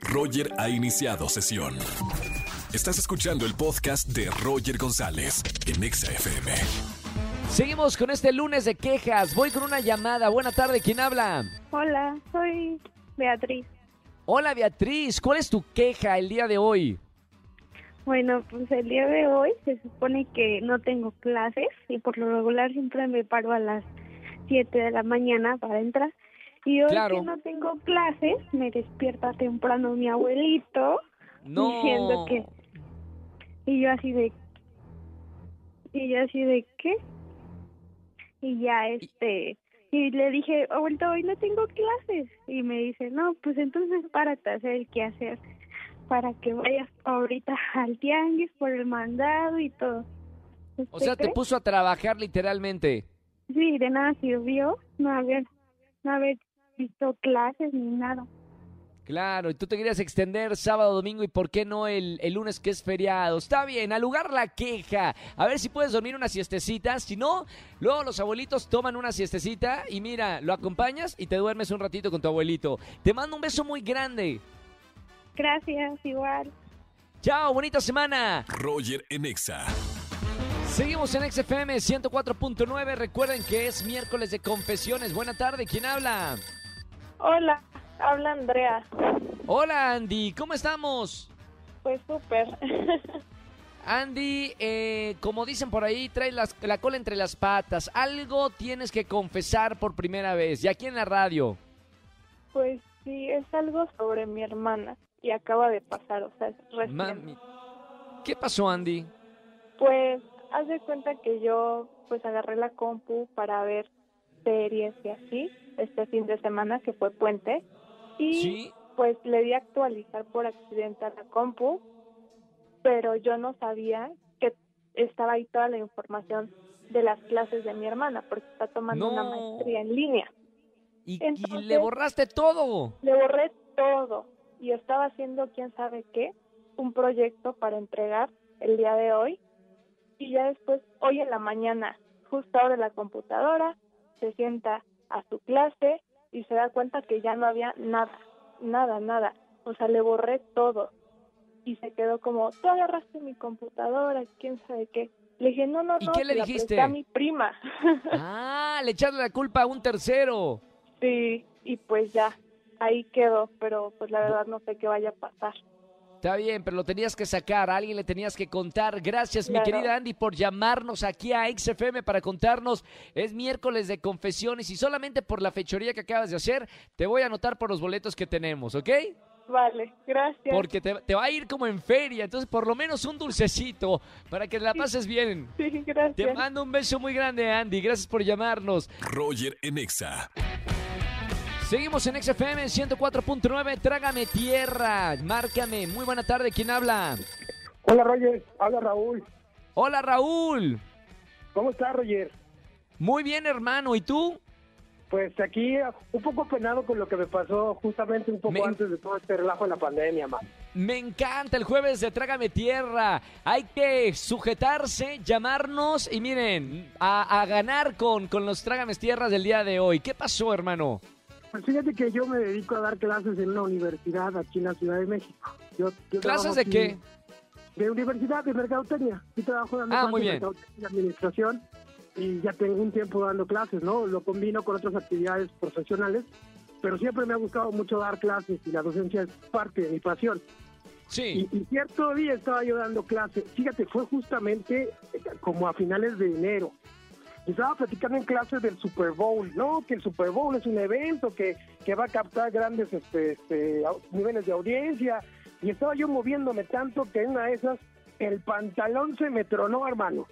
Roger ha iniciado sesión. Estás escuchando el podcast de Roger González en Exa FM. Seguimos con este lunes de quejas. Voy con una llamada. Buena tarde, ¿quién habla? Hola, soy Beatriz. Hola Beatriz, ¿cuál es tu queja el día de hoy? Bueno, pues el día de hoy se supone que no tengo clases y por lo regular siempre me paro a las 7 de la mañana para entrar. Y hoy Claro. que no tengo clases, me despierta temprano mi abuelito No. diciendo que... Y yo así de... Y yo así de, ¿qué? Y ya este... Y le dije, abuelito, hoy no tengo clases. Y me dice, no, pues entonces párate a hacer el que hacer para que vayas ahorita al tianguis por el mandado y todo. O ¿Usted sea, te puso a trabajar literalmente. Sí, de nada sirvió no haber, no haber visto clases ni nada. Claro, y tú te querías extender sábado, domingo y por qué no el, el lunes que es feriado. Está bien, al lugar la queja. A ver si puedes dormir una siestecita. Si no, luego los abuelitos toman una siestecita y mira, lo acompañas y te duermes un ratito con tu abuelito. Te mando un beso muy grande. Gracias, igual. Chao, bonita semana. Roger en Exa. Seguimos en XFM 104.9. Recuerden que es miércoles de confesiones. Buena tarde, ¿quién habla? Hola, habla Andrea. Hola Andy, ¿cómo estamos? Pues súper. Andy, eh, como dicen por ahí, traes las- la cola entre las patas. Algo tienes que confesar por primera vez, y aquí en la radio. pues sí, es algo sobre mi hermana y acaba de pasar, o sea, es reciente. Mami. ¿Qué pasó, Andy? Pues haz de cuenta que yo pues agarré la compu para ver series y así este fin de semana que fue puente y Sí. pues le di a actualizar por accidente a la compu, pero yo no sabía que estaba ahí toda la información de las clases de mi hermana porque está tomando una maestría en línea. Y, y le borraste todo. Le borré todo y estaba haciendo quién sabe qué, un proyecto para entregar el día de hoy y ya después, hoy en la mañana, justo abre la computadora, se sienta a su clase y se da cuenta que ya no había nada, nada, nada. O sea, le borré todo y se quedó como, tú agarraste mi computadora, quién sabe qué. Le dije, no, no, ¿Y no, qué le la dijiste? a mi prima. Ah, le echaste la culpa a un tercero. sí, y pues ya, ahí quedó, pero pues la verdad no sé qué vaya a pasar. Está bien, pero lo tenías que sacar, a alguien le tenías que contar. Gracias, mi querida Andy, por llamarnos aquí a XFM para contarnos. Es miércoles de confesiones y solamente por la fechoría que acabas de hacer, te voy a anotar por los boletos que tenemos, ¿ok? Vale, gracias. Porque te, te va a ir como en feria, entonces por lo menos un dulcecito para que la pases bien. Sí, gracias. Te mando un beso muy grande, Andy. Gracias por llamarnos. Roger en Exa. Seguimos en XFM 104.9. Trágame tierra. Márcame. Muy buena tarde. ¿Quién habla? Hola Roger, habla Raúl. Hola, Raúl. ¿Cómo estás Roger? Muy bien, hermano. ¿Y tú? Pues aquí un poco penado con lo que me pasó justamente un poco Me- antes de todo este relajo de la pandemia, man. Me encanta el jueves de Trágame Tierra. Hay que sujetarse, llamarnos y miren, a, a ganar con, con los Trágame Tierras del día de hoy. ¿Qué pasó, hermano? Pues fíjate que yo me dedico a dar clases en una universidad aquí en la Ciudad de México. Yo, yo ¿Clases de qué? De universidad, de mercadotecnia. Yo trabajo dando Ah, clases muy de bien. y administración y ya tengo un tiempo dando clases, ¿no? Lo combino con otras actividades profesionales, pero siempre me ha gustado mucho dar clases y la docencia es parte de mi pasión. Sí. Y, y cierto día estaba yo dando clase. Fíjate, fue justamente como a finales de enero. Estaba platicando en clases del Super Bowl, ¿no? Que el Super Bowl es un evento que, que va a captar grandes este, este, niveles de audiencia. Y estaba yo moviéndome tanto que en una de esas el pantalón se me tronó, hermano.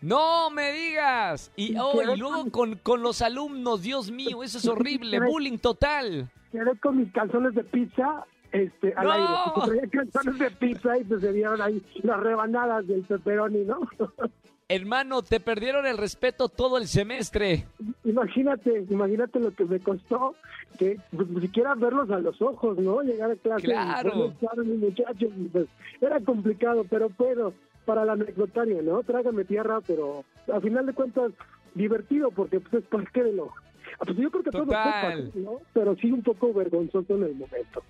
No me digas. Y, oh, y luego con- con, los alumnos, Dios mío, eso es horrible. Bullying total. Quedé con mis calzones de pizza este, al ¡No! aire. Calzones de pizza y pues se dieron ahí las rebanadas del pepperoni, ¿no? Hermano, te perdieron el respeto todo el semestre. Imagínate, imagínate lo que me costó que pues, ni siquiera verlos a los ojos, ¿no? Llegar a clase Claro. y muchachos, pues, era complicado, pero pero para el anecdotario, ¿no? Trágame tierra, pero a final de cuentas divertido porque pues es parte de lo. Ah, Pues yo creo que todo fue Total. ¿no? Pero sí un poco vergonzoso en el momento.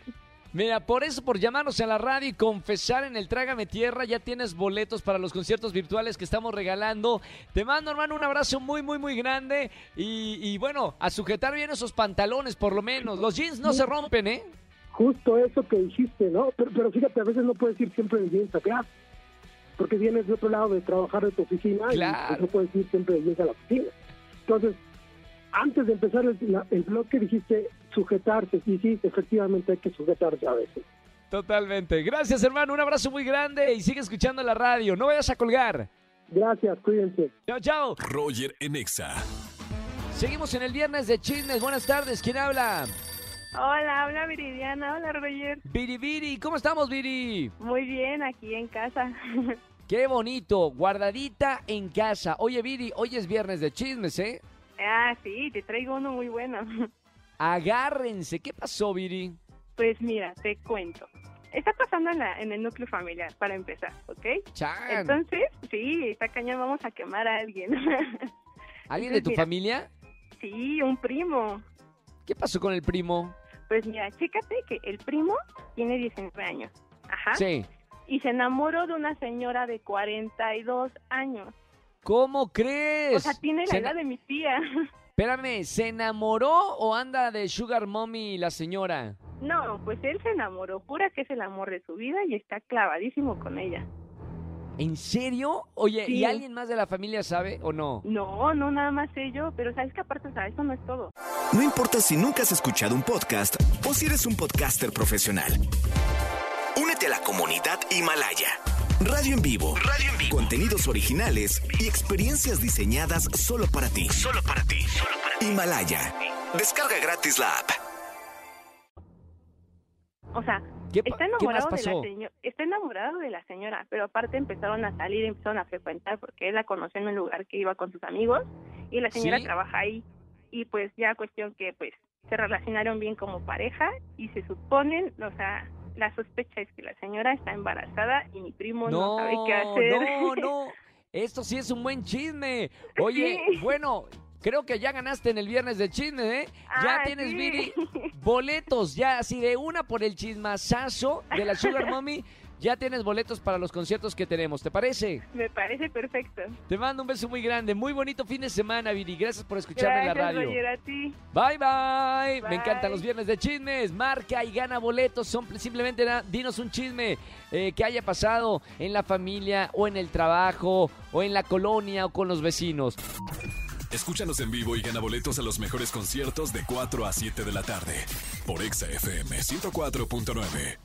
Mira, por eso, por llamarnos a la radio y confesar en el Trágame Tierra, ya tienes boletos para los conciertos virtuales que estamos regalando. Te mando, hermano, un abrazo muy, muy, muy grande. Y, y bueno, a sujetar bien esos pantalones, por lo menos. Los jeans no se rompen, ¿eh? Justo eso que dijiste, ¿no? Pero, pero fíjate, a veces no puedes ir siempre de jeans a clase, porque vienes de otro lado de trabajar de tu oficina Claro. y pues, no puedes ir siempre de jeans a la oficina. Entonces, antes de empezar el, la- el bloque dijiste sujetarse, y sí, efectivamente hay que sujetarse a veces. Totalmente. Gracias, hermano. Un abrazo muy grande y sigue escuchando la radio. No vayas a colgar. Gracias, cuídense. Chao, chao. Roger en Exa. Seguimos en el viernes de chismes. Buenas tardes. ¿Quién habla? Hola, habla Viridiana. Hola, Roger. Viri Viri. ¿Cómo estamos, Viri? Muy bien, aquí en casa. Qué bonito. Guardadita en casa. Oye, Viri, hoy es viernes de chismes, ¿eh? ah, sí, te traigo uno muy bueno. Agárrense. ¿Qué pasó, Viri? Pues mira, te cuento. Está pasando en, la, en el núcleo familiar, para empezar, ¿ok? Chan. Entonces, sí, está cañón, vamos a quemar a alguien. ¿Alguien de tu mira. familia? sí, un primo. ¿Qué pasó con el primo? Pues mira, chécate que el primo tiene 19 años. Ajá. Sí. Y se enamoró de una señora de 42 años. ¿Cómo crees? O sea, tiene la Se edad de mi tía. Espérame, ¿se enamoró o anda de Sugar Mommy la señora? No, pues él se enamoró, pura que es el amor de su vida y está clavadísimo con ella. ¿En serio? Oye, ¿y alguien más de la familia sabe o no? No, no nada más ello, pero sabes que aparte, o sea, eso no es todo. No importa si nunca has escuchado un podcast o si eres un podcaster profesional. Únete a la comunidad Himalaya. Radio en vivo. Radio en vivo. Contenidos originales y experiencias diseñadas solo para ti. Solo para ti. Himalaya. Descarga gratis la app. O sea, ¿Qué, pa- está enamorado de la señora, está enamorado de la señora, pero aparte empezaron a salir, empezaron a frecuentar porque él la conoció en un lugar que iba con sus amigos y la señora ¿Sí? trabaja ahí y pues ya cuestión que pues se relacionaron bien como pareja y se suponen, o sea, la sospecha es que la señora está embarazada y mi primo no, sabe qué hacer. No, no. Esto sí es un buen chisme. Oye, Sí. bueno, creo que ya ganaste en el viernes de chisme, ¿eh? Ya Ah, tienes, sí. Viri, boletos, ya así de una por el chismazazo de la Sugar Mommy. Ya tienes boletos para los conciertos que tenemos, ¿te parece? Me parece perfecto. Te mando un beso muy grande. Muy bonito fin de semana, Viri. Gracias por escucharme en la Gracias, radio. Roger, a ti. Bye, bye. Me encantan los viernes de chismes. Marca y gana boletos. Son simplemente na- dinos un chisme eh, que haya pasado en la familia o en el trabajo o en la colonia o con los vecinos. Escúchanos en vivo y gana boletos a los mejores conciertos de 4 a 7 de la tarde por Exa FM 104.9.